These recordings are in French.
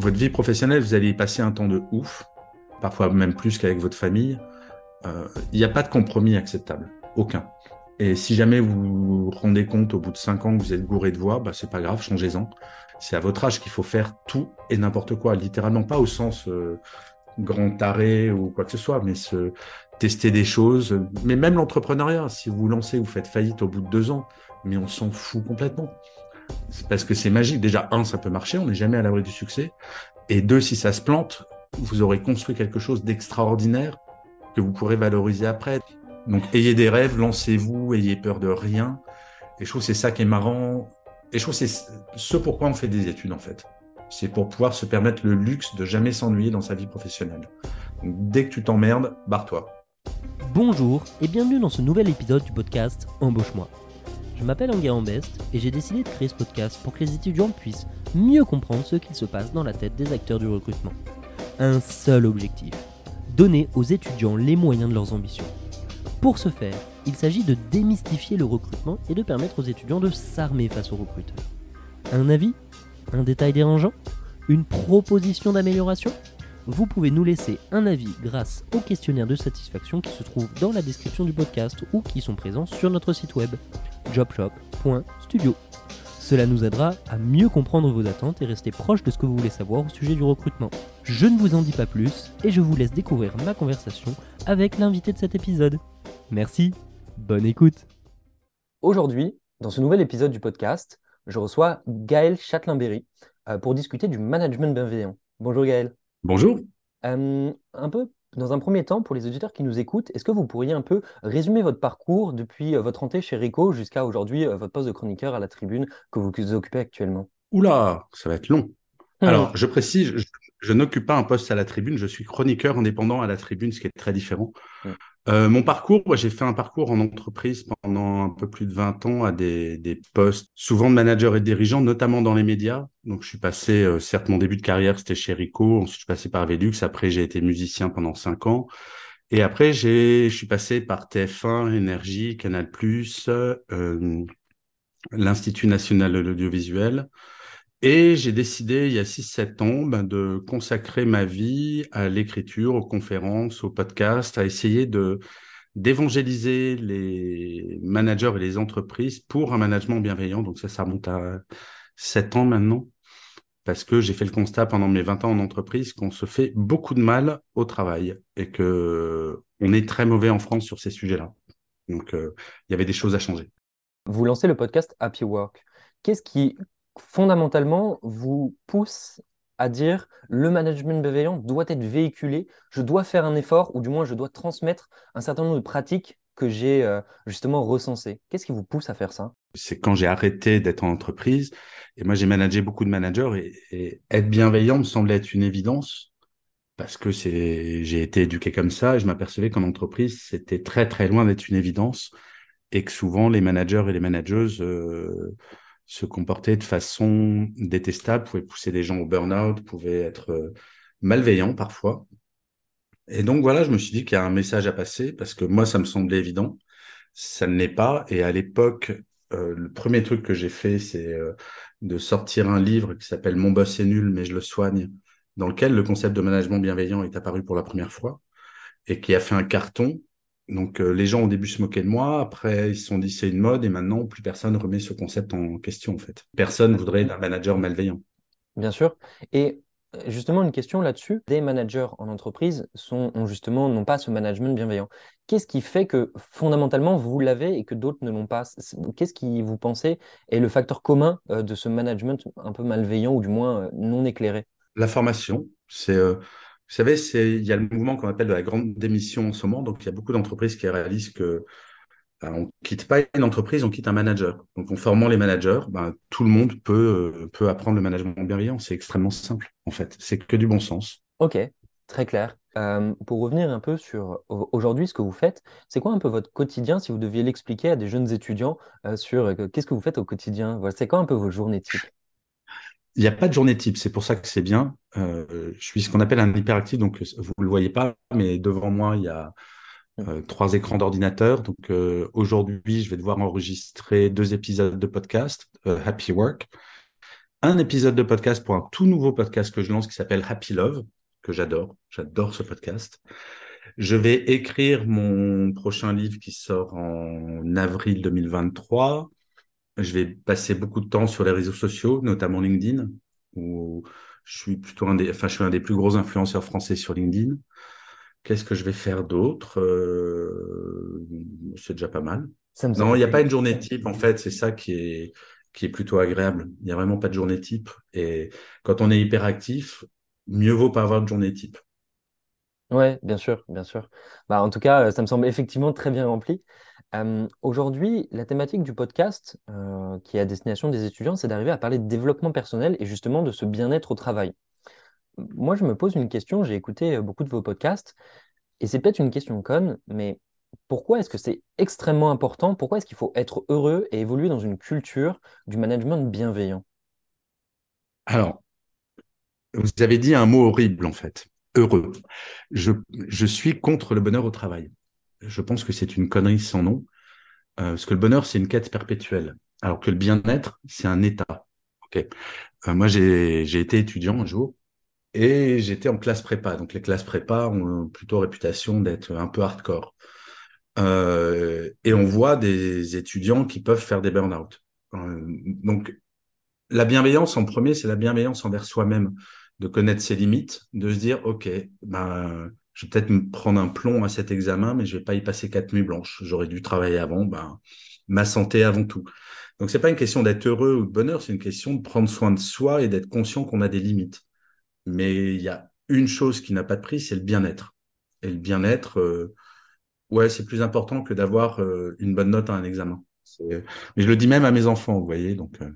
votre vie professionnelle, vous allez y passer un temps de ouf, parfois même plus qu'avec votre famille. Euh, il n'y a pas de compromis acceptable, aucun. Et si jamais vous vous rendez compte au bout de 5 ans que vous êtes gouré de voix, bah, c'est pas grave, changez-en. C'est à votre âge qu'il faut faire tout et n'importe quoi, littéralement pas au sens euh, grand taré ou quoi que ce soit, mais se tester des choses. Mais même l'entrepreneuriat, si vous vous lancez, vous faites faillite au bout de deux ans, mais on s'en fout complètement. Parce que c'est magique. Déjà, un, ça peut marcher, on n'est jamais à l'abri du succès. Et deux, si ça se plante, vous aurez construit quelque chose d'extraordinaire que vous pourrez valoriser après. Donc, ayez des rêves, lancez-vous, ayez peur de rien. Et je trouve c'est ça qui est marrant. Et je trouve c'est ce pourquoi on fait des études, en fait. C'est pour pouvoir se permettre le luxe de jamais s'ennuyer dans sa vie professionnelle. Dès que tu t'emmerdes, barre-toi. Bonjour et bienvenue dans ce nouvel épisode du podcast Embauche-moi. Je m'appelle Enguerrand Best et j'ai décidé de créer ce podcast pour que les étudiants puissent mieux comprendre ce qu'il se passe dans la tête des acteurs du recrutement. Un seul objectif, donner aux étudiants les moyens de leurs ambitions. Pour ce faire, il s'agit de démystifier le recrutement et de permettre aux étudiants de s'armer face aux recruteurs. Un avis? Un détail dérangeant? Une proposition d'amélioration? Vous pouvez nous laisser un avis grâce au questionnaire de satisfaction qui se trouve dans la description du podcast ou qui sont présents sur notre site web jobshop.studio. Cela nous aidera à mieux comprendre vos attentes et rester proche de ce que vous voulez savoir au sujet du recrutement. Je ne vous en dis pas plus et je vous laisse découvrir ma conversation avec l'invité de cet épisode. Merci, bonne écoute. Aujourd'hui, dans ce nouvel épisode du podcast, je reçois Gaël Châtelain-Berry euh, pour discuter du management bienveillant. Bonjour Gaël. Bonjour. Euh, un peu, dans un premier temps, pour les auditeurs qui nous écoutent, est-ce que vous pourriez un peu résumer votre parcours depuis euh, votre entrée chez Rico jusqu'à aujourd'hui, euh, votre poste de chroniqueur à la tribune que vous occupez actuellement? Oula, ça va être long. Hmm. Alors, je précise, je, n'occupe pas un poste à la tribune, je suis chroniqueur indépendant à la tribune, ce qui est très différent. Hmm. Euh, mon parcours, j'ai fait un parcours en entreprise pendant un peu plus de 20 ans à des, des postes, souvent de manager et de dirigeant, notamment dans les médias. Donc, je suis passé, euh, certes, mon début de carrière, c'était chez Rico. Ensuite, je suis passé par Velux. Après, j'ai été musicien pendant 5 ans. Et après, je suis passé par TF1, Énergie, Canal+, euh, l'Institut national de l'audiovisuel. Et j'ai décidé il y a 6-7 ans ben, de consacrer ma vie à l'écriture, aux conférences, aux podcasts, à essayer de d'évangéliser les managers et les entreprises pour un management bienveillant. Donc ça, ça remonte à 7 ans maintenant, parce que j'ai fait le constat pendant mes 20 ans en entreprise qu'on se fait beaucoup de mal au travail et que on est très mauvais en France sur ces sujets-là. Donc euh, il y avait des choses à changer. Vous lancez le podcast Happy Work. Qu'est-ce qui fondamentalement vous pousse à dire le management bienveillant doit être véhiculé, je dois faire un effort ou du moins je dois transmettre un certain nombre de pratiques que j'ai euh, justement recensées. Qu'est-ce qui vous pousse à faire ça? C'est quand j'ai arrêté d'être en entreprise et moi j'ai managé beaucoup de managers et, être bienveillant me semblait être une évidence parce que j'ai été éduqué comme ça et je m'apercevais qu'en entreprise c'était très très loin d'être une évidence et que souvent les managers et les manageuses euh, se comporter de façon détestable, pouvait pousser des gens au burn-out, pouvait être euh, malveillant parfois. Et donc voilà, je me suis dit qu'il y a un message à passer parce que moi, ça me semblait évident. Ça ne l'est pas. Et à l'époque, euh, le premier truc que j'ai fait, c'est euh, de sortir un livre qui s'appelle Mon boss est nul, mais je le soigne, dans lequel le concept de management bienveillant est apparu pour la première fois et qui a fait un carton donc euh, les gens au début se moquaient de moi, après ils se sont dit c'est une mode et maintenant plus personne remet ce concept en question en fait. Personne voudrait un manager malveillant. Bien sûr. Et euh, justement une question là-dessus, des managers en entreprise sont ont justement n'ont pas ce management bienveillant. Qu'est-ce qui fait que fondamentalement vous l'avez et que d'autres ne l'ont pas? Qu'est-ce qui vous pensez est le facteur commun euh, de ce management un peu malveillant ou du moins non éclairé? La formation, c'est vous savez, il y a le mouvement qu'on appelle de la grande démission en ce moment. Donc, il y a beaucoup d'entreprises qui réalisent que ben, on quitte pas une entreprise, on quitte un manager. Donc, en formant les managers, ben, tout le monde peut, euh, apprendre le management bienveillant. C'est extrêmement simple, en fait. C'est que du bon sens. Ok, très clair. Euh, pour revenir un peu sur aujourd'hui ce que vous faites, c'est quoi un peu votre quotidien si vous deviez l'expliquer à des jeunes étudiants euh, sur qu'est-ce que vous faites au quotidien? C'est quoi un peu vos journées type il n'y a pas de journée type, c'est pour ça que c'est bien. Euh, je suis ce qu'on appelle un hyperactif, donc vous ne le voyez pas, mais devant moi, il y a euh, trois écrans d'ordinateur. Donc euh, aujourd'hui, je vais devoir enregistrer deux épisodes de podcast, Happy Work. un épisode de podcast pour un tout nouveau podcast que je lance qui s'appelle Happy Love, que j'adore. J'adore ce podcast. Je vais écrire mon prochain livre qui sort en avril 2023. Je vais passer beaucoup de temps sur les réseaux sociaux, notamment LinkedIn, où je suis plutôt un des, enfin, je suis un des plus gros influenceurs français sur LinkedIn. Qu'est-ce que je vais faire d'autre euh, C'est déjà pas mal. non, il n'y a pas une journée type, en fait. C'est ça qui est, qui est plutôt agréable. Il n'y a vraiment pas de journée type. Et quand on est hyperactif, mieux vaut pas avoir de journée type. Ouais, bien sûr, bien sûr. Bah, en tout cas, ça me semble effectivement très bien rempli. Aujourd'hui, la thématique du podcast, qui est à destination des étudiants, c'est d'arriver à parler de développement personnel et justement de ce bien-être au travail. Moi, je me pose une question, j'ai écouté beaucoup de vos podcasts, et c'est peut-être une question conne, mais pourquoi est-ce que c'est extrêmement important? Pourquoi est-ce qu'il faut être heureux et évoluer dans une culture du management bienveillant? Alors, vous avez dit un mot horrible en fait heureux. Je suis contre le bonheur au travail. Je pense que c'est une connerie sans nom, euh, parce que le bonheur, c'est une quête perpétuelle, alors que le bien-être, c'est un état. Ok. Euh, moi, j'ai été étudiant un jour et j'étais en classe prépa. Donc, les classes prépa ont plutôt réputation d'être un peu hardcore. Euh, et on voit des étudiants qui peuvent faire des burn-out. donc, la bienveillance en premier, c'est la bienveillance envers soi-même de connaître ses limites, de se dire, OK, ben, je vais peut-être me prendre un plomb à cet examen, mais je vais pas y passer quatre nuits blanches. J'aurais dû travailler avant, ben, ma santé avant tout. Donc, c'est pas une question d'être heureux ou de bonheur, c'est une question de prendre soin de soi et d'être conscient qu'on a des limites. Mais il y a une chose qui n'a pas de prix, c'est le bien-être. Et le bien-être, euh, ouais, c'est plus important que d'avoir euh, une bonne note à un examen. Mais je le dis même à mes enfants, vous voyez. Donc, euh,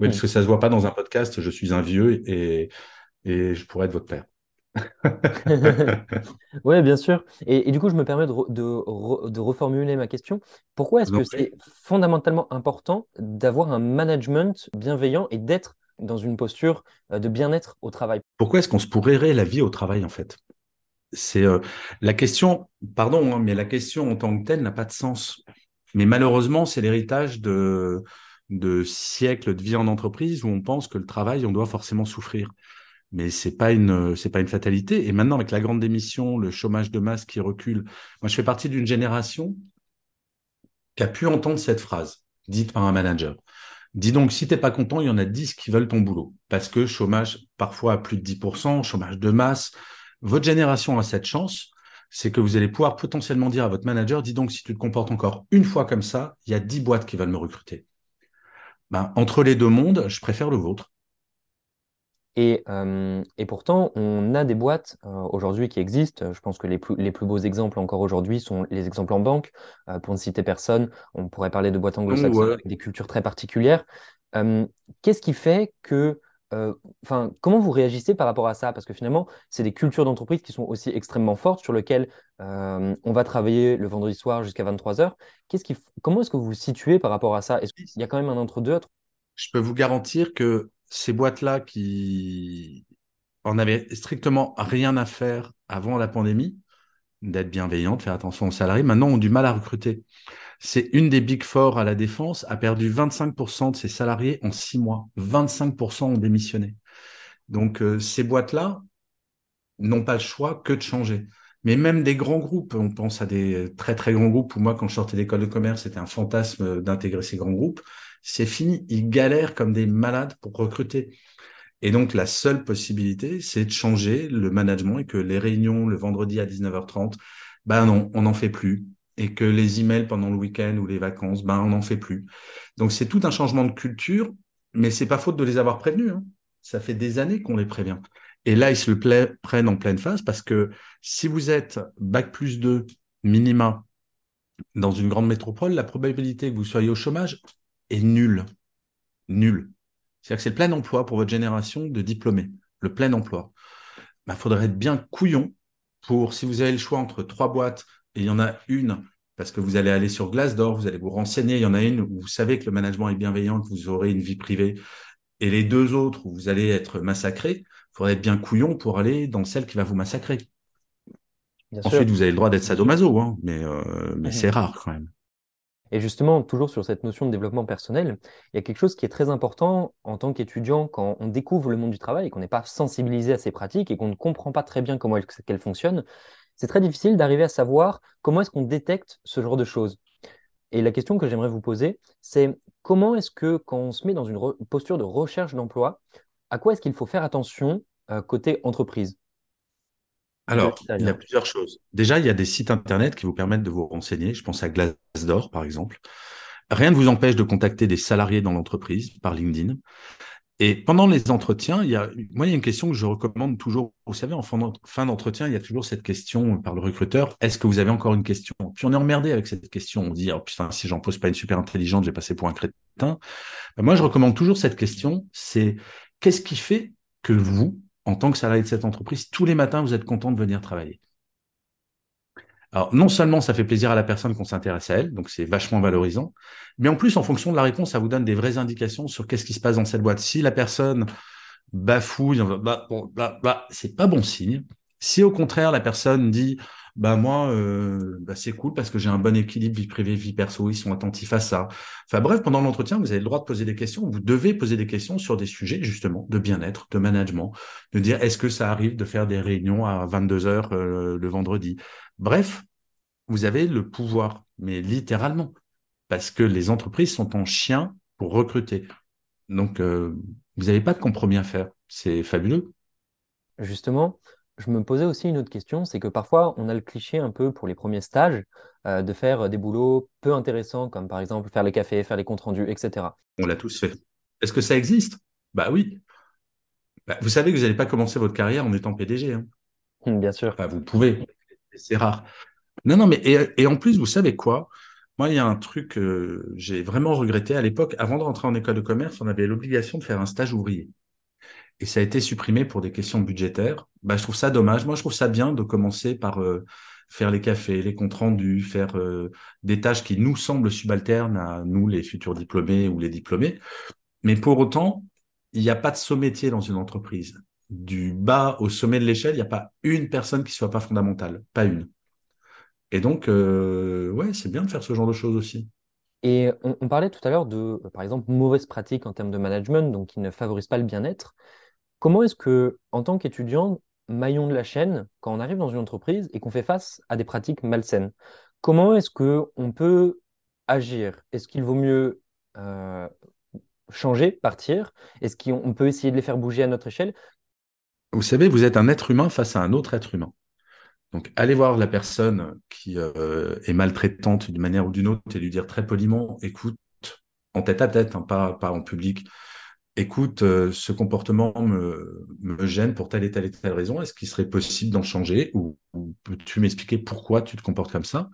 oui, parce que ça se voit pas dans un podcast. Je suis un vieux et et je pourrais être votre père. oui, bien sûr. Et, du coup, je me permets de, reformuler ma question. Pourquoi est-ce que c'est fondamentalement important d'avoir un management bienveillant et d'être dans une posture euh, de bien-être au travail? Pourquoi est-ce qu'on se pourrirait la vie au travail, en fait? C'est euh, la question, pardon, hein, mais la question en tant que telle n'a pas de sens. Mais malheureusement, c'est l'héritage de, de siècles de vie en entreprise où on pense que le travail, on doit forcément souffrir mais c'est pas une c'est pas une fatalité. Et maintenant avec la grande démission, le chômage de masse qui recule, moi je fais partie d'une génération qui a pu entendre cette phrase dite par un manager. Dis donc, si t'es pas content, il y en a 10 qui veulent ton boulot. Parce que chômage, parfois à plus de 10%, chômage de masse. Votre génération a cette chance, c'est que vous allez pouvoir potentiellement dire à votre manager, dis donc, si tu te comportes encore une fois comme ça, il y a 10 boîtes qui veulent me recruter. Ben, entre les deux mondes, je préfère le vôtre. Et, euh, et, pourtant, on a des boîtes euh, aujourd'hui qui existent. Je pense que les plus, les plus beaux exemples encore aujourd'hui sont les exemples en banque. Euh, pour ne citer personne, on pourrait parler de boîtes anglo-saxonnes avec des cultures très particulières. Qu'est-ce qui fait que, enfin, comment vous réagissez par rapport à ça? Parce que finalement, c'est des cultures d'entreprise qui sont aussi extrêmement fortes, sur lesquelles on va travailler le vendredi soir jusqu'à 23 h Qu'est-ce qui, comment est-ce que vous vous situez par rapport à ça? Est-ce qu'il y a quand même un entre-deux Je peux vous garantir que ces boîtes-là qui en avaient strictement rien à faire avant la pandémie, d'être bienveillantes, faire attention aux salariés, maintenant ont du mal à recruter. C'est une des Big Four à la défense, a perdu 25% de ses salariés en six mois. 25% ont démissionné. Donc euh, ces boîtes-là n'ont pas le choix que de changer. Mais même des grands groupes, on pense à des très très grands groupes, pour moi quand je sortais d'école de commerce, c'était un fantasme d'intégrer ces grands groupes c'est fini. Ils galèrent comme des malades pour recruter. Et donc, la seule possibilité, c'est de changer le management et que les réunions le vendredi à 19h30, ben non, on n'en fait plus. Et que les emails pendant le week-end ou les vacances, ben on n'en fait plus. Donc, c'est tout un changement de culture, mais c'est pas faute de les avoir prévenus. Hein. Ça fait des années qu'on les prévient. Et là, ils se le prennent en pleine face parce que si vous êtes bac plus 2 minima dans une grande métropole, la probabilité que vous soyez au chômage, est nul. Nul. C'est-à-dire que c'est le plein emploi pour votre génération de diplômés. Le plein emploi. Il bah, faudrait être bien couillon pour, si vous avez le choix entre trois boîtes et il y en a une, parce que vous allez aller sur Glassdoor, vous allez vous renseigner, il y en a une où vous savez que le management est bienveillant, que vous aurez une vie privée, et les deux autres où vous allez être massacré, faudrait être bien couillon pour aller dans celle qui va vous massacrer. Ensuite, vous avez le droit d'être sadomaso, hein, mais, euh, mais mmh c'est rare quand même. Et justement, toujours sur cette notion de développement personnel, il y a quelque chose qui est très important en tant qu'étudiant quand on découvre le monde du travail et qu'on n'est pas sensibilisé à ces pratiques et qu'on ne comprend pas très bien comment elles, fonctionnent. C'est très difficile d'arriver à savoir comment est-ce qu'on détecte ce genre de choses. Et la question que j'aimerais vous poser, c'est comment est-ce que quand on se met dans une posture de recherche d'emploi, à quoi est-ce qu'il faut faire attention euh, côté entreprise? Alors, il y a plusieurs choses. Déjà, il y a des sites internet qui vous permettent de vous renseigner. Je pense à Glassdoor, par exemple. Rien ne vous empêche de contacter des salariés dans l'entreprise par LinkedIn. Et pendant les entretiens, il y a, moi, il y a une question que je recommande toujours. Vous savez, en fin d'entretien, il y a toujours cette question par le recruteur est-ce que vous avez encore une question? Puis on est emmerdé avec cette question. On dit oh, putain, si j'en pose pas une super intelligente, j'ai passé pour un crétin. Ben, moi, je recommande toujours cette question c'est qu'est-ce qui fait que vous, en tant que salarié de cette entreprise, tous les matins, vous êtes content de venir travailler? Alors, non seulement ça fait plaisir à la personne qu'on s'intéresse à elle, donc c'est vachement valorisant, mais en plus, en fonction de la réponse, ça vous donne des vraies indications sur qu'est-ce qui se passe dans cette boîte. Si la personne bafouille, bah, bah, bah, c'est pas bon signe. Si au contraire, la personne dit bah moi, euh, bah, c'est cool parce que j'ai un bon équilibre vie privée, vie perso, ils sont attentifs à ça. Enfin bref, pendant l'entretien, vous avez le droit de poser des questions. Vous devez poser des questions sur des sujets justement de bien-être, de management, de dire est-ce que ça arrive de faire des réunions à 22 heures euh, le vendredi? Bref, vous avez le pouvoir, mais littéralement, parce que les entreprises sont en chien pour recruter. Donc, euh, vous n'avez pas de compromis à faire. C'est fabuleux. Justement, je me posais aussi une autre question, c'est que parfois on a le cliché un peu pour les premiers stages euh, de faire des boulots peu intéressants, comme par exemple faire les cafés, faire les comptes rendus, etc. On l'a tous fait. Est-ce que ça existe? Bah oui. Bah, vous savez que vous n'allez pas commencer votre carrière en étant PDG. Hein. Hum, bien sûr. vous pouvez, c'est rare. Non, non, mais et, en plus, vous savez quoi? Moi, il y a un truc que j'ai vraiment regretté à l'époque. Avant de rentrer en école de commerce, on avait l'obligation de faire un stage ouvrier et ça a été supprimé pour des questions budgétaires. Bah, je trouve ça dommage. Moi, je trouve ça bien de commencer par euh, faire les cafés, les comptes rendus, faire euh, des tâches qui nous semblent subalternes à nous, les futurs diplômés ou les diplômés. Mais pour autant, il n'y a pas de sommétier dans une entreprise. Du bas au sommet de l'échelle, il n'y a pas une personne qui soit pas fondamentale, pas une. Et donc, euh, ouais, c'est bien de faire ce genre de choses aussi. Et on, on parlait tout à l'heure de, par exemple, mauvaises pratiques en termes de management, donc qui ne favorisent pas le bien-être. Comment est-ce que, en tant qu'étudiant, maillon de la chaîne, quand on arrive dans une entreprise et qu'on fait face à des pratiques malsaines, comment est-ce qu'on peut agir? Est-ce qu'il vaut mieux euh, changer, partir? Est-ce qu'on peut essayer de les faire bouger à notre échelle? Vous savez, vous êtes un être humain face à un autre être humain. Donc, allez voir la personne qui euh, est maltraitante d'une manière ou d'une autre et lui dire très poliment, écoute, en tête à tête, hein, pas en public, écoute, euh, ce comportement me, gêne pour telle et telle et telle raison, est-ce qu'il serait possible d'en changer ou, peux-tu m'expliquer pourquoi tu te comportes comme ça?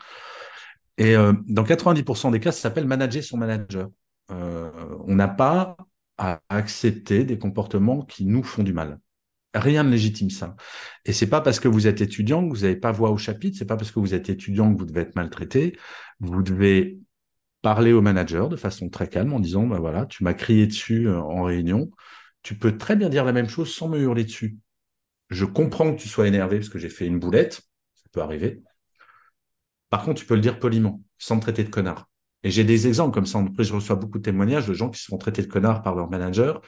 Et euh, dans 90% des cas, ça s'appelle manager son manager. Euh, on n'a pas à accepter des comportements qui nous font du mal. Rien ne légitime ça. Et c'est pas parce que vous êtes étudiant que vous n'avez pas voix au chapitre, c'est pas parce que vous êtes étudiant que vous devez être maltraité. Vous devez parler au manager de façon très calme en disant bah voilà, tu m'as crié dessus euh, en réunion, tu peux très bien dire la même chose sans me hurler dessus. Je comprends que tu sois énervé parce que j'ai fait une boulette, ça peut arriver. Par contre, tu peux le dire poliment, sans me traiter de connard. Et j'ai des exemples comme ça. Après, je reçois beaucoup de témoignages de gens qui se font traiter de connard par leur manager.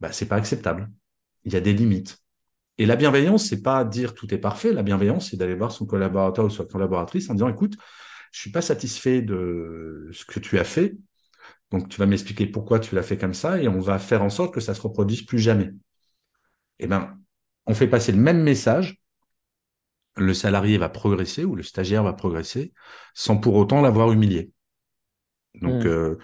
Bah, c'est pas acceptable. Il y a des limites. Et la bienveillance, c'est pas dire tout est parfait. La bienveillance, c'est d'aller voir son collaborateur ou sa collaboratrice en disant, écoute, je suis pas satisfait de ce que tu as fait. Donc, tu vas m'expliquer pourquoi tu l'as fait comme ça et on va faire en sorte que ça se reproduise plus jamais. Eh ben, on fait passer le même message. Le salarié va progresser ou le stagiaire va progresser sans pour autant l'avoir humilié. Donc, hmm. euh,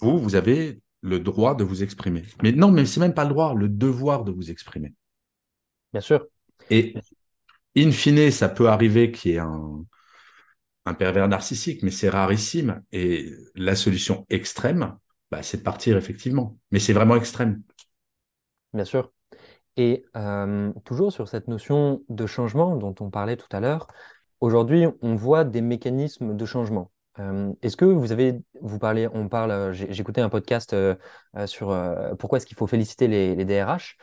vous, vous avez le droit de vous exprimer. Mais non, mais c'est même pas le droit, le devoir de vous exprimer. Bien sûr. Et in fine, ça peut arriver qu'il y ait un, un pervers narcissique, mais c'est rarissime. Et la solution extrême, bah, c'est de partir, effectivement. Mais c'est vraiment extrême. Bien sûr. Et euh, toujours sur cette notion de changement dont on parlait tout à l'heure, aujourd'hui, on voit des mécanismes de changement. Euh, est-ce que vous avez, vous parlez, on parle, j'écoutais un podcast euh, sur pourquoi est-ce qu'il faut féliciter les DRH.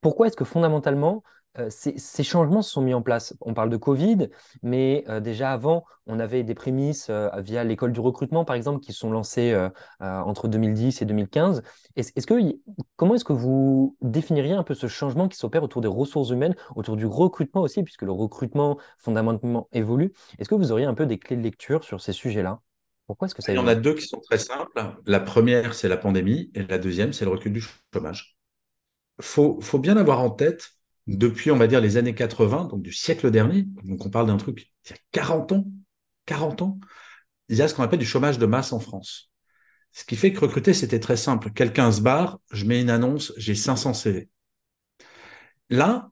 pourquoi est-ce que fondamentalement, euh, ces, changements se sont mis en place. On parle de Covid, mais euh, déjà avant, on avait des prémices euh, via l'école du recrutement, par exemple, qui sont lancées entre 2010 et 2015. Est-ce, que, comment est-ce que vous définiriez un peu ce changement qui s'opère autour des ressources humaines, autour du recrutement aussi, puisque le recrutement fondamentalement évolue? Est-ce que vous auriez un peu des clés de lecture sur ces sujets-là? Pourquoi est-ce que ça Il y en a deux qui sont très simples. La première, c'est la pandémie, et la deuxième, c'est le recul du chômage. Il faut, faut bien avoir en tête depuis, on va dire, les années 80, donc du siècle dernier, donc on parle d'un truc il y a 40 ans, 40 ans, il y a ce qu'on appelle du chômage de masse en France. Ce qui fait que recruter, c'était très simple. Quelqu'un se barre, je mets une annonce, j'ai 500 CV. Là,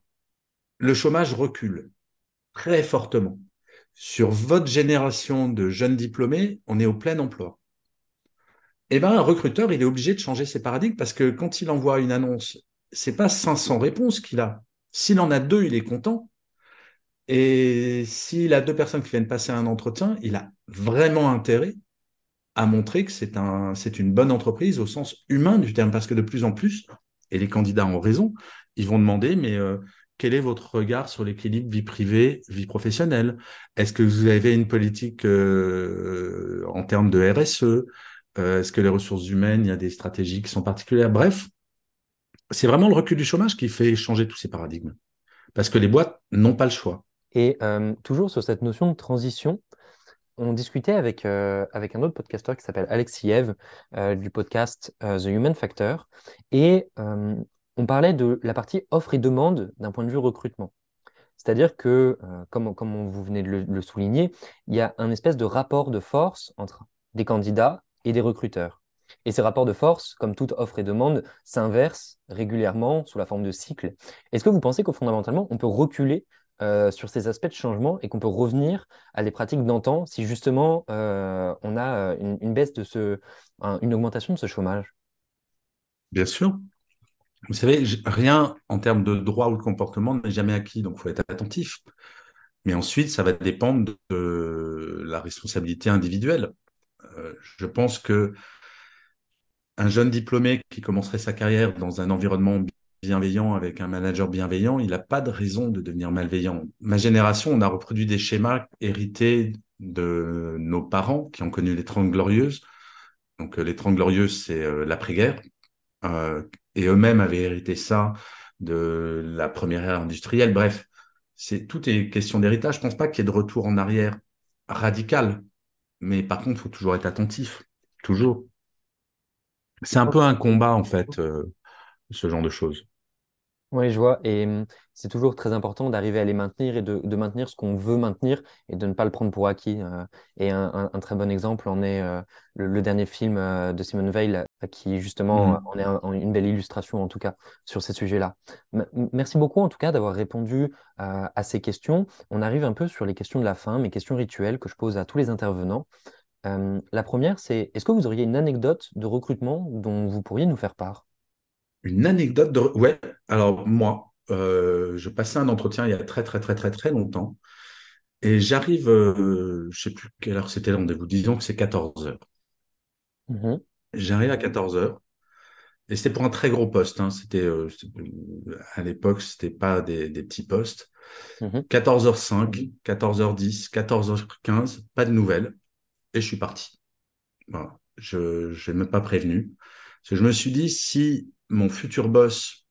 le chômage recule très fortement. Sur votre génération de jeunes diplômés, on est au plein emploi. Eh ben, un recruteur, il est obligé de changer ses paradigmes parce que quand il envoie une annonce, c'est pas 500 réponses qu'il a, s'il en a deux, il est content. Et s'il a deux personnes qui viennent passer un entretien, il a vraiment intérêt à montrer que c'est un, c'est une bonne entreprise au sens humain du terme, parce que de plus en plus, et les candidats ont raison, ils vont demander, mais euh, quel est votre regard sur l'équilibre vie privée, vie professionnelle? Est-ce que vous avez une politique euh, en termes de RSE euh, Est-ce que les ressources humaines, il y a des stratégies qui sont particulières? Bref, c'est vraiment le recul du chômage qui fait changer tous ces paradigmes. Parce que les boîtes n'ont pas le choix. Et euh, toujours sur cette notion de transition, on discutait avec, euh, un autre podcasteur qui s'appelle Alexiev euh, du podcast The Human Factor. Et on parlait de la partie offre et demande d'un point de vue recrutement. C'est-à-dire que, comme vous venez de le souligner, il y a un espèce de rapport de force entre des candidats et des recruteurs. Et ces rapports de force, comme toute offre et demande, s'inversent régulièrement sous la forme de cycles. Est-ce que vous pensez qu'au fondamentalement, on peut reculer euh, sur ces aspects de changement et qu'on peut revenir à des pratiques d'antan si justement euh, on a euh, une, baisse de ce, une augmentation de ce chômage? Bien sûr. Vous savez, rien en termes de droit ou de comportement n'est jamais acquis, donc il faut être attentif. Mais ensuite, ça va dépendre de la responsabilité individuelle. je pense que un jeune diplômé qui commencerait sa carrière dans un environnement bienveillant avec un manager bienveillant, il n'a pas de raison de devenir malveillant. Ma génération, on a reproduit des schémas hérités de nos parents qui ont connu les Trente Glorieuses. Donc euh, les Trente Glorieuses, c'est euh, l'après-guerre. Euh, et eux-mêmes avaient hérité ça de la première ère industrielle. Bref, c'est tout est question d'héritage. Je pense pas qu'il y ait de retour en arrière radical. Mais par contre, il faut toujours être attentif. Toujours. C'est un peu un combat, en fait, euh, ce genre de choses. Oui, je vois. Et hum, c'est toujours très important d'arriver à les maintenir et de, maintenir ce qu'on veut maintenir et de ne pas le prendre pour acquis. Euh. et un, très bon exemple en est euh, le, dernier film de Simone Veil, qui justement mmh. en est une belle illustration, en tout cas, sur ces sujets-là. merci beaucoup, en tout cas, d'avoir répondu à ces questions. On arrive un peu sur les questions de la fin, mes questions rituelles que je pose à tous les intervenants. Euh, la première, c'est est-ce que vous auriez une anecdote de recrutement dont vous pourriez nous faire part? Une anecdote de... Ouais, alors moi, euh, je passais un entretien il y a très très très très très longtemps et j'arrive, euh, je sais plus quelle heure c'était le rendez-vous, disons que c'est 14 heures. Mmh J'arrive à 14 heures et c'était pour un très gros poste. Hein. C'était à l'époque, c'était pas des, petits postes. 14h05, 14h10, 14h15, pas de nouvelles et je suis parti. Je n'ai même pas prévenu. je me suis dit, si mon futur boss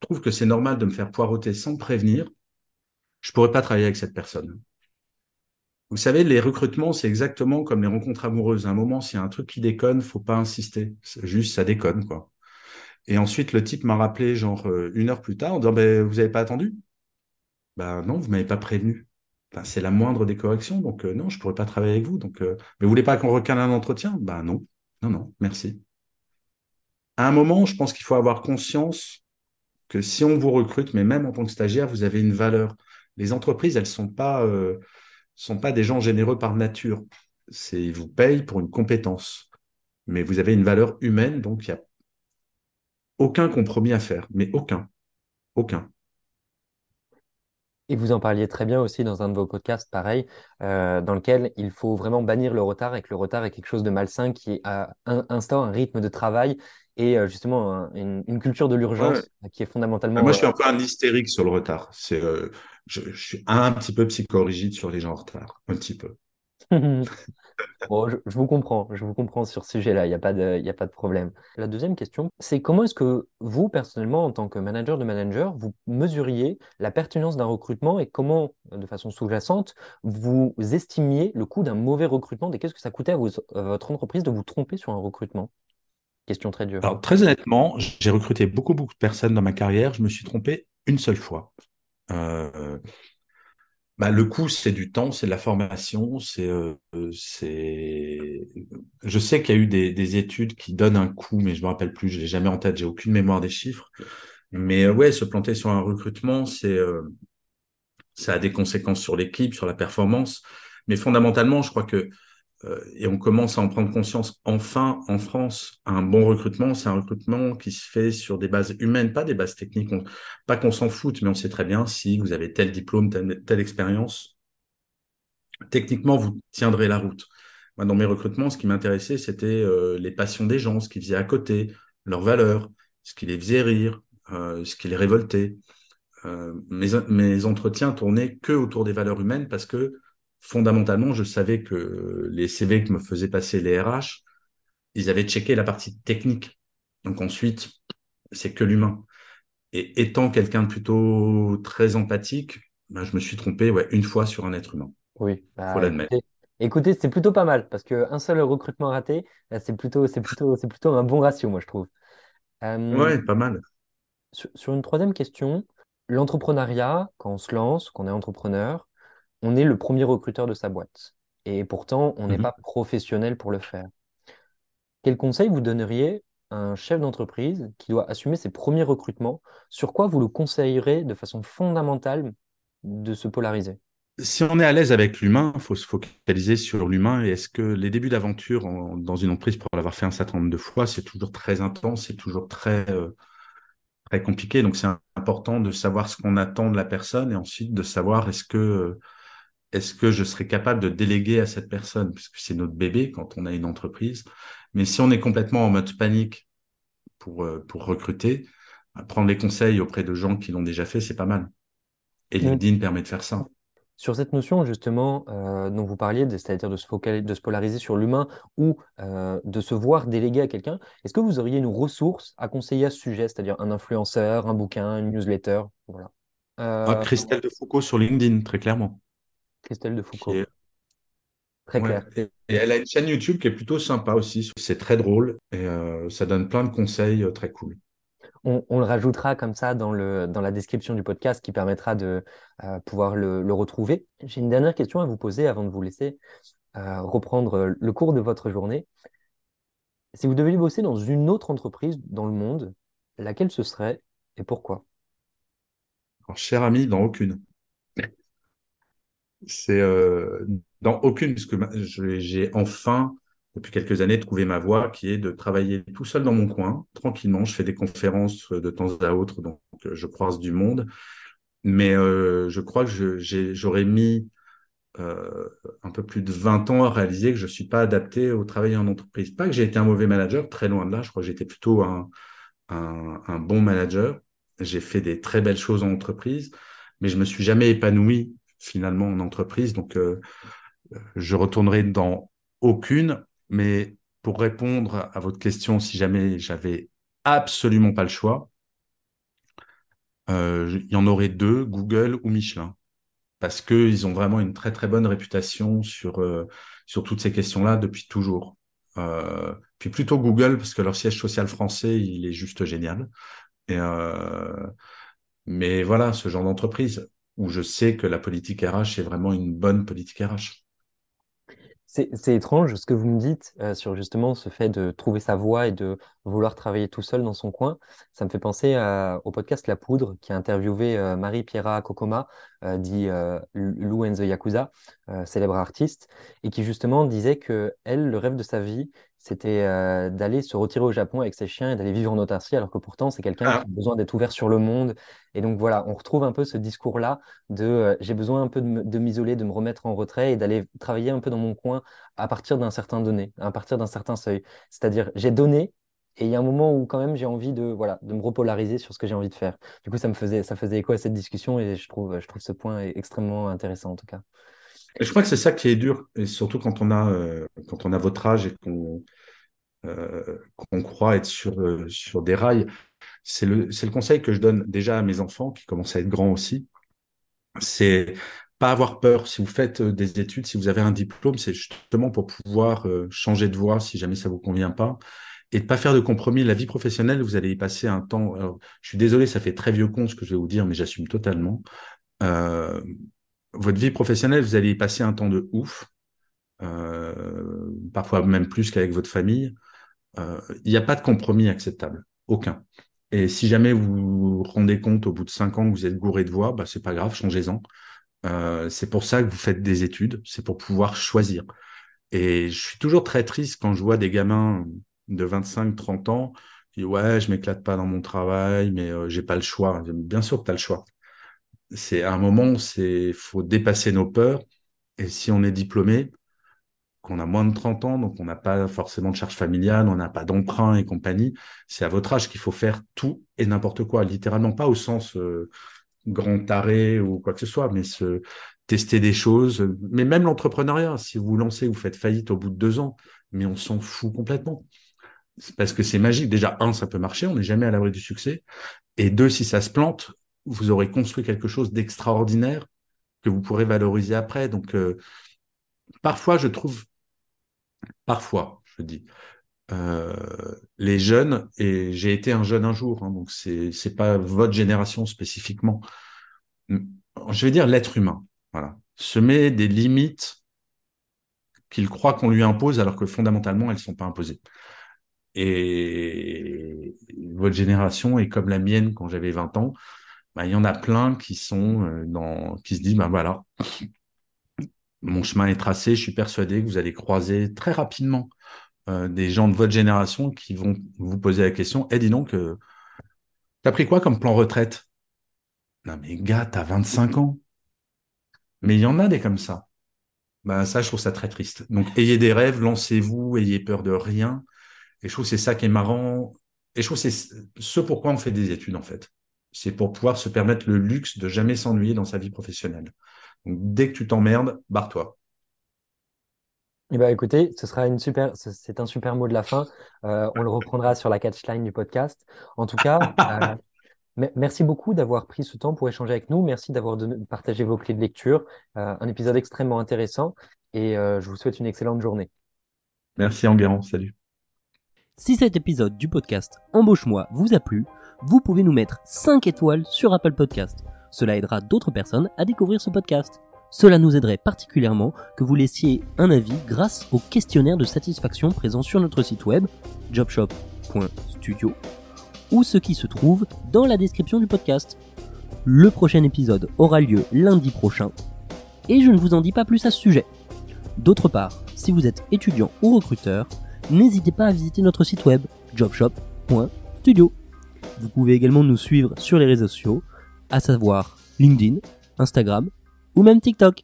trouve que c'est normal de me faire poireauter sans prévenir, je pourrais pas travailler avec cette personne. Vous savez, les recrutements, c'est exactement comme les rencontres amoureuses. À un moment, s'il y a un truc qui déconne, faut pas insister. Juste, ça déconne, quoi. Et ensuite, le type m'a rappelé, genre, euh, une heure plus tard, en disant, ben, vous n'avez pas attendu? Ben non, vous m'avez pas prévenu c'est la moindre des corrections, donc euh, non, je ne pourrais pas travailler avec vous. Donc, euh, mais vous voulez pas qu'on recale un entretien? Ben non, non, non, merci. À un moment, je pense qu'il faut avoir conscience que si on vous recrute, mais même en tant que stagiaire, vous avez une valeur. Les entreprises, elles ne sont pas, euh, sont pas des gens généreux par nature. Ils vous payent pour une compétence. Mais vous avez une valeur humaine, donc il n'y a aucun compromis à faire, mais aucun. Aucun. Et vous en parliez très bien aussi dans un de vos podcasts, pareil, euh, dans lequel il faut vraiment bannir le retard et que le retard est quelque chose de malsain qui instaure un rythme de travail et justement une, culture de l'urgence qui est fondamentalement. Moi, je suis un peu un hystérique sur le retard. C'est, je, je, suis un petit peu psychorigide sur les gens en retard, un petit peu. je, vous comprends, je vous comprends sur ce sujet-là, il n'y a, pas de, a pas de problème. La deuxième question, c'est comment est-ce que vous, personnellement, en tant que manager de manager, vous mesuriez la pertinence d'un recrutement et comment, de façon sous-jacente, vous estimiez le coût d'un mauvais recrutement et qu'est-ce que ça coûtait à, votre entreprise de vous tromper sur un recrutement? Question très dure. Alors, très honnêtement, j'ai recruté beaucoup, beaucoup de personnes dans ma carrière. Je me suis trompé une seule fois. Euh, bah, le coût, c'est du temps, c'est de la formation, c'est, euh, c'est. Je sais qu'il y a eu des, études qui donnent un coût, mais je me rappelle plus, je l'ai jamais en tête, j'ai aucune mémoire des chiffres. Mais euh, ouais, se planter sur un recrutement, c'est, euh, ça a des conséquences sur l'équipe, sur la performance. Mais fondamentalement, je crois que euh, et on commence à en prendre conscience enfin en France. Un bon recrutement, c'est un recrutement qui se fait sur des bases humaines, pas des bases techniques. pas qu'on s'en foute, mais on sait très bien si vous avez tel diplôme, telle, expérience, techniquement, vous tiendrez la route. Dans mes recrutements, ce qui m'intéressait, c'était euh, les passions des gens, ce qu'ils faisaient à côté, leurs valeurs, ce qui les faisait rire, euh, ce qui les révoltait. mes, mes entretiens tournaient que autour des valeurs humaines parce que fondamentalement, je savais que les CV que me faisaient passer les RH, ils avaient checké la partie technique. Donc ensuite, c'est que l'humain. Et étant quelqu'un de plutôt très empathique, ben, je me suis trompé ouais, une fois sur un être humain. Oui, bah, faut l'admettre. Écoutez, c'est plutôt pas mal parce qu'un seul recrutement raté, c'est plutôt, c'est plutôt, c'est plutôt un bon ratio, moi je trouve. Euh, oui, pas mal. Sur, sur une troisième question, l'entrepreneuriat, quand on se lance, quand on est entrepreneur, on est le premier recruteur de sa boîte. Et pourtant, on n'est mhm. pas professionnel pour le faire. Quel conseil vous donneriez à un chef d'entreprise qui doit assumer ses premiers recrutements? Sur quoi vous le conseillerez de façon fondamentale de se polariser? Si on est à l'aise avec l'humain, il faut se focaliser sur l'humain. Et est-ce que les débuts d'aventure dans une entreprise, pour l'avoir fait un certain nombre de fois, c'est toujours très intense, c'est toujours très, euh, très compliqué. Donc c'est important de savoir ce qu'on attend de la personne et ensuite de savoir est-ce que est-ce que je serais capable de déléguer à cette personne? Puisque c'est notre bébé quand on a une entreprise. Mais si on est complètement en mode panique pour, euh, pour recruter, bah, prendre les conseils auprès de gens qui l'ont déjà fait, c'est pas mal. Et LinkedIn permet de faire ça. Sur cette notion justement euh, dont vous parliez, c'est-à-dire de se, focaliser, de se polariser sur l'humain ou euh, de se voir déléguer à quelqu'un, est-ce que vous auriez une ressource à conseiller à ce sujet, c'est-à-dire un influenceur, un bouquin, une newsletter? Voilà. Ah, Christelle de Foucault sur LinkedIn, très clairement. Christelle de Foucault. Très clair. Et, elle a une chaîne YouTube qui est plutôt sympa aussi. C'est très drôle et euh, ça donne plein de conseils euh, très cool. On, le rajoutera comme ça dans, le, dans la description du podcast qui permettra de euh, pouvoir le, retrouver. J'ai une dernière question à vous poser avant de vous laisser reprendre le cours de votre journée. Si vous deviez bosser dans une autre entreprise dans le monde, laquelle ce serait et pourquoi? Cher ami, dans aucune. C'est euh, dans aucune, parce que j'ai enfin, depuis quelques années, trouvé ma voie qui est de travailler tout seul dans mon coin, tranquillement. Je fais des conférences de temps à autre, donc euh, je croise du monde. Mais euh, je crois que j'aurais mis euh, un peu plus de 20 ans à réaliser que je ne suis pas adapté au travail en entreprise. Pas que j'ai été un mauvais manager, très loin de là. Je crois que j'étais plutôt un, un, un bon manager. J'ai fait des très belles choses en entreprise, mais je me suis jamais épanoui finalement en entreprise. Donc, euh, je retournerai dans aucune, mais pour répondre à votre question, si jamais j'avais absolument pas le choix, euh, il y en aurait deux, Google ou Michelin, parce qu'ils ont vraiment une très très bonne réputation sur, euh, sur toutes ces questions-là depuis toujours. puis plutôt Google, parce que leur siège social français, il est juste génial. Mais voilà, ce genre d'entreprise où je sais que la politique RH est vraiment une bonne politique RH. C'est étrange ce que vous me dites euh, sur justement ce fait de trouver sa voie et de vouloir travailler tout seul dans son coin. Ça me fait penser au podcast La Poudre qui a interviewé euh, Marie-Pierra Kokoma, euh, dit Lou and the Yakuza, célèbre artiste, et qui justement disait que elle, le rêve de sa vie, c'était euh, d'aller se retirer au Japon avec ses chiens et d'aller vivre en autarcie, alors que pourtant, c'est quelqu'un ah. qui a besoin d'être ouvert sur le monde. Et donc voilà, on retrouve un peu ce discours-là de euh, j'ai besoin un peu de m'isoler, de, me remettre en retrait et d'aller travailler un peu dans mon coin à partir d'un certain donné, à partir d'un certain seuil. C'est-à-dire, j'ai donné, Et il y a un moment où quand même j'ai envie de, voilà, de me repolariser sur ce que j'ai envie de faire. Du coup, ça me faisait, ça faisait écho à cette discussion et je trouve, je trouve ce point extrêmement intéressant en tout cas. Je crois que c'est ça qui est dur, et surtout quand on a, euh, quand on a votre âge et qu'on euh, croit être sur, euh, sur des rails. C'est le, le conseil que je donne déjà à mes enfants qui commencent à être grands aussi. C'est pas avoir peur. Si vous faites des études, si vous avez un diplôme, c'est justement pour pouvoir changer de voie si jamais ça vous convient pas et de pas faire de compromis. La vie professionnelle, vous allez y passer un temps. je suis désolé, ça fait très vieux con ce que je vais vous dire, mais j'assume totalement. Votre vie professionnelle, vous allez y passer un temps de ouf, euh, parfois même plus qu'avec votre famille. Euh, il n'y a pas de compromis acceptable, aucun. Et si jamais vous vous rendez compte au bout de cinq ans que vous êtes gouré de voix, bah c'est pas grave, changez-en. Euh, c'est pour ça que vous faites des études, c'est pour pouvoir choisir. Et je suis toujours très triste quand je vois des gamins de 25-30 ans qui ouais, je m'éclate pas dans mon travail, mais euh, j'ai pas le choix. Bien sûr que tu as le choix. C'est un moment c'est faut dépasser nos peurs. Et si on est diplômé, qu'on a moins de 30 ans, donc on n'a pas forcément de charge familiale, on n'a pas d'emprunt et compagnie, c'est à votre âge qu'il faut faire tout et n'importe quoi, littéralement pas au sens euh, grand taré ou quoi que ce soit, mais se tester des choses, mais même l'entrepreneuriat, si vous lancez, vous faites faillite au bout de deux ans, mais on s'en fout complètement parce que c'est magique. Déjà, un, ça peut marcher, on n'est jamais à l'abri du succès. Et deux, si ça se plante, vous aurez construit quelque chose d'extraordinaire que vous pourrez valoriser après. Donc, euh, parfois, je trouve, parfois, je dis, euh, les jeunes, et j'ai été un jeune un jour, hein, donc c'est c'est pas votre génération spécifiquement. Je vais dire l'être humain, voilà, se met des limites qu'il croit qu'on lui impose alors que fondamentalement elles sont pas imposées. Et votre génération est comme la mienne quand j'avais 20 ans. Bah, il y en a plein qui sont euh, qui se disent, ben voilà, mon chemin est tracé. Je suis persuadé que vous allez croiser très rapidement euh, des gens de votre génération qui vont vous poser la question, eh dis donc, euh, t'as pris quoi comme plan retraite? Non mais gars, t'as 25 ans. Mais il y en a des comme ça. Ben ça, je trouve ça très triste. Donc ayez des rêves, lancez-vous, ayez peur de rien. Et je trouve que c'est ça qui est marrant. Et je trouve que c'est ce pourquoi on fait des études, en fait. C'est pour pouvoir se permettre le luxe de jamais s'ennuyer dans sa vie professionnelle. Donc, dès que tu t'emmerdes, barre-toi. Eh ben, écoutez, ce sera une super, c'est un super mot de la fin. Euh, on le reprendra sur la catchline du podcast. En tout cas, euh, merci beaucoup d'avoir pris ce temps pour échanger avec nous. Merci d'avoir partagé vos clés de lecture. Euh, un épisode extrêmement intéressant et je vous souhaite une excellente journée. Merci Enguerrand, salut. Si cet épisode du podcast Embauche-moi vous a plu, vous pouvez nous mettre 5 étoiles sur Apple Podcast. Cela aidera d'autres personnes à découvrir ce podcast. Cela nous aiderait particulièrement que vous laissiez un avis grâce au questionnaire de satisfaction présent sur notre site web jobshop.studio ou ce qui se trouve dans la description du podcast. Le prochain épisode aura lieu lundi prochain et je ne vous en dis pas plus à ce sujet. D'autre part, si vous êtes étudiant ou recruteur, n'hésitez pas à visiter notre site web jobshop.studio. Vous pouvez également nous suivre sur les réseaux sociaux, à savoir LinkedIn, Instagram ou même TikTok.